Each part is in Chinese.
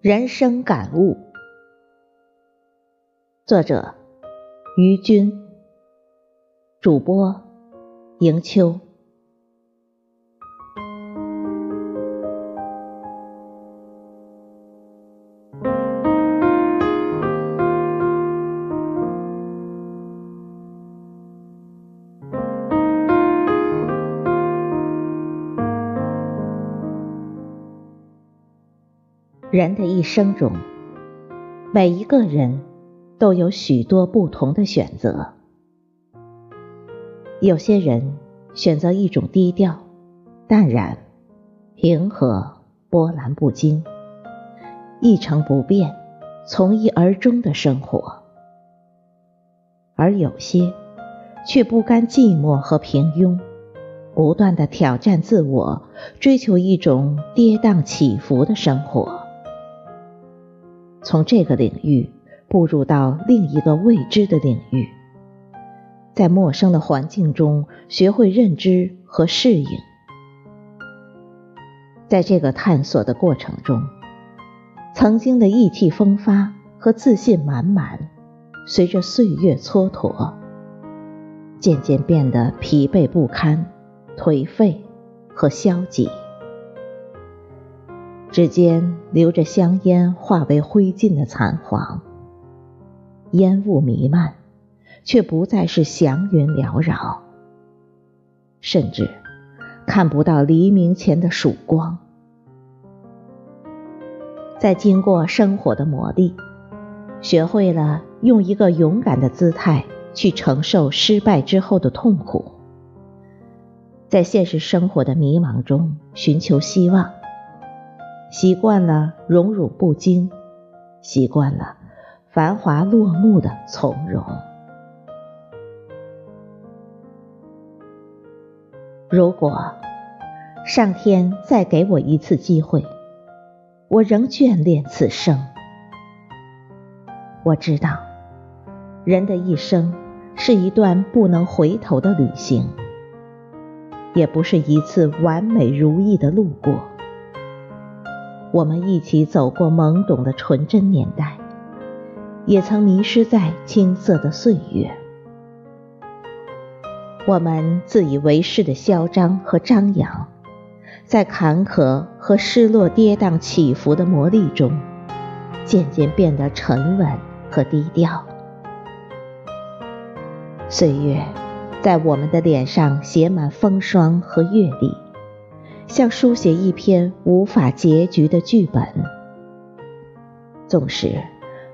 人生感悟，作者于军，主播迎秋。人的一生中，每一个人都有许多不同的选择。有些人选择一种低调、淡然、平和、波澜不惊、一成不变、从一而终的生活，而有些却不甘寂寞和平庸，不断的挑战自我，追求一种跌宕起伏的生活。从这个领域步入到另一个未知的领域，在陌生的环境中学会认知和适应。在这个探索的过程中，曾经的意气风发和自信满满，随着岁月蹉跎，渐渐变得疲惫不堪、颓废和消极。指尖留着香烟化为灰烬的残黄，烟雾弥漫，却不再是祥云缭绕，甚至看不到黎明前的曙光。在经过生活的磨砺，学会了用一个勇敢的姿态去承受失败之后的痛苦，在现实生活的迷茫中寻求希望。习惯了荣辱不惊，习惯了繁华落幕的从容。如果上天再给我一次机会，我仍眷恋此生。我知道，人的一生是一段不能回头的旅行，也不是一次完美如意的路过。我们一起走过懵懂的纯真年代，也曾迷失在青涩的岁月。我们自以为是的嚣张和张扬，在坎坷和失落、跌宕起伏的磨砺中，渐渐变得沉稳和低调。岁月在我们的脸上写满风霜和阅历。像书写一篇无法结局的剧本，纵使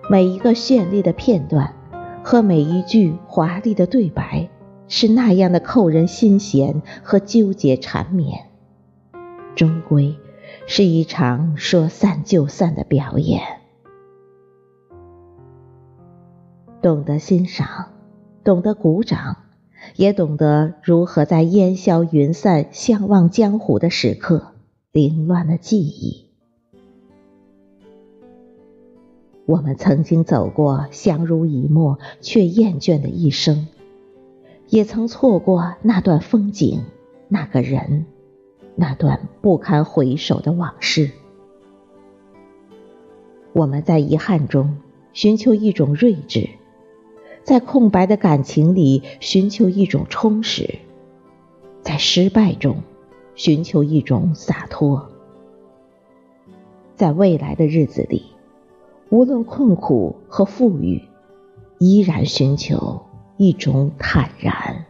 每一个绚丽的片段和每一句华丽的对白是那样的扣人心弦和纠结缠绵，终归是一场说散就散的表演。懂得欣赏，懂得鼓掌。也懂得如何在烟消云散、相忘江湖的时刻，凌乱了记忆。我们曾经走过相濡以沫却厌倦的一生，也曾错过那段风景、那个人、那段不堪回首的往事。我们在遗憾中寻求一种睿智。在空白的感情里寻求一种充实，在失败中寻求一种洒脱，在未来的日子里，无论困苦和富裕，依然寻求一种坦然。